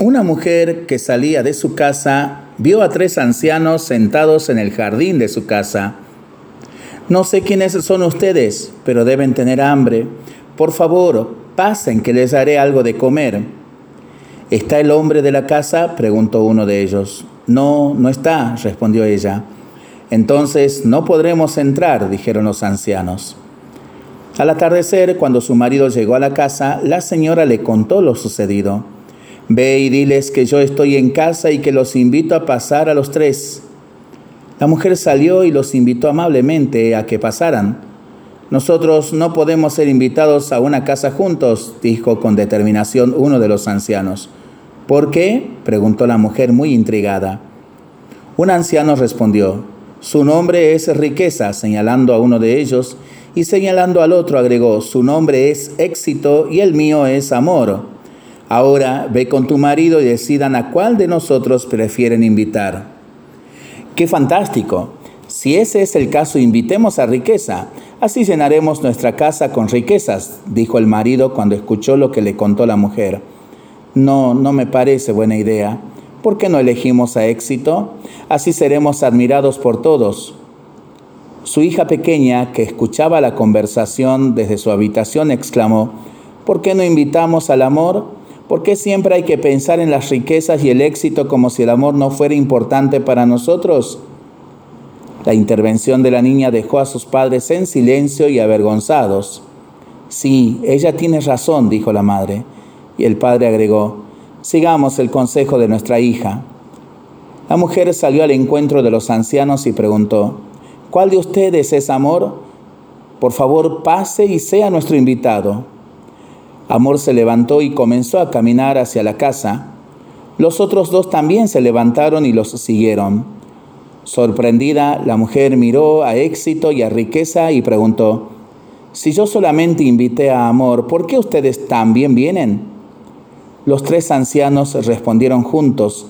Una mujer que salía de su casa vio a tres ancianos sentados en el jardín de su casa. No sé quiénes son ustedes, pero deben tener hambre. Por favor, pasen que les haré algo de comer. ¿Está el hombre de la casa? preguntó uno de ellos. No, no está, respondió ella. Entonces no podremos entrar, dijeron los ancianos. Al atardecer, cuando su marido llegó a la casa, la señora le contó lo sucedido. Ve y diles que yo estoy en casa y que los invito a pasar a los tres. La mujer salió y los invitó amablemente a que pasaran. Nosotros no podemos ser invitados a una casa juntos, dijo con determinación uno de los ancianos. ¿Por qué? preguntó la mujer muy intrigada. Un anciano respondió, su nombre es riqueza, señalando a uno de ellos, y señalando al otro agregó, su nombre es éxito y el mío es amor. Ahora ve con tu marido y decidan a cuál de nosotros prefieren invitar. ¡Qué fantástico! Si ese es el caso, invitemos a riqueza. Así llenaremos nuestra casa con riquezas, dijo el marido cuando escuchó lo que le contó la mujer. No, no me parece buena idea. ¿Por qué no elegimos a éxito? Así seremos admirados por todos. Su hija pequeña, que escuchaba la conversación desde su habitación, exclamó, ¿por qué no invitamos al amor? ¿Por qué siempre hay que pensar en las riquezas y el éxito como si el amor no fuera importante para nosotros? La intervención de la niña dejó a sus padres en silencio y avergonzados. Sí, ella tiene razón, dijo la madre. Y el padre agregó, sigamos el consejo de nuestra hija. La mujer salió al encuentro de los ancianos y preguntó, ¿cuál de ustedes es amor? Por favor, pase y sea nuestro invitado. Amor se levantó y comenzó a caminar hacia la casa. Los otros dos también se levantaron y los siguieron. Sorprendida, la mujer miró a éxito y a riqueza y preguntó, si yo solamente invité a Amor, ¿por qué ustedes también vienen? Los tres ancianos respondieron juntos,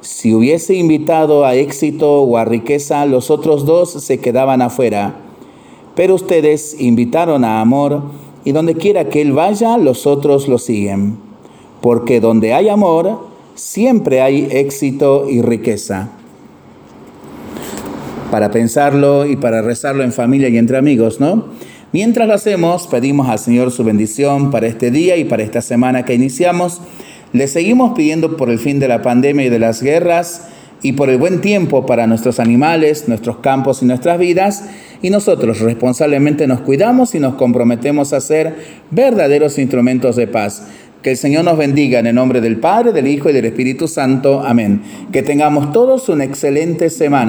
si hubiese invitado a éxito o a riqueza, los otros dos se quedaban afuera. Pero ustedes invitaron a Amor y donde quiera que Él vaya, los otros lo siguen. Porque donde hay amor, siempre hay éxito y riqueza. Para pensarlo y para rezarlo en familia y entre amigos, ¿no? Mientras lo hacemos, pedimos al Señor su bendición para este día y para esta semana que iniciamos. Le seguimos pidiendo por el fin de la pandemia y de las guerras y por el buen tiempo para nuestros animales, nuestros campos y nuestras vidas, y nosotros responsablemente nos cuidamos y nos comprometemos a ser verdaderos instrumentos de paz. Que el Señor nos bendiga en el nombre del Padre, del Hijo y del Espíritu Santo. Amén. Que tengamos todos una excelente semana.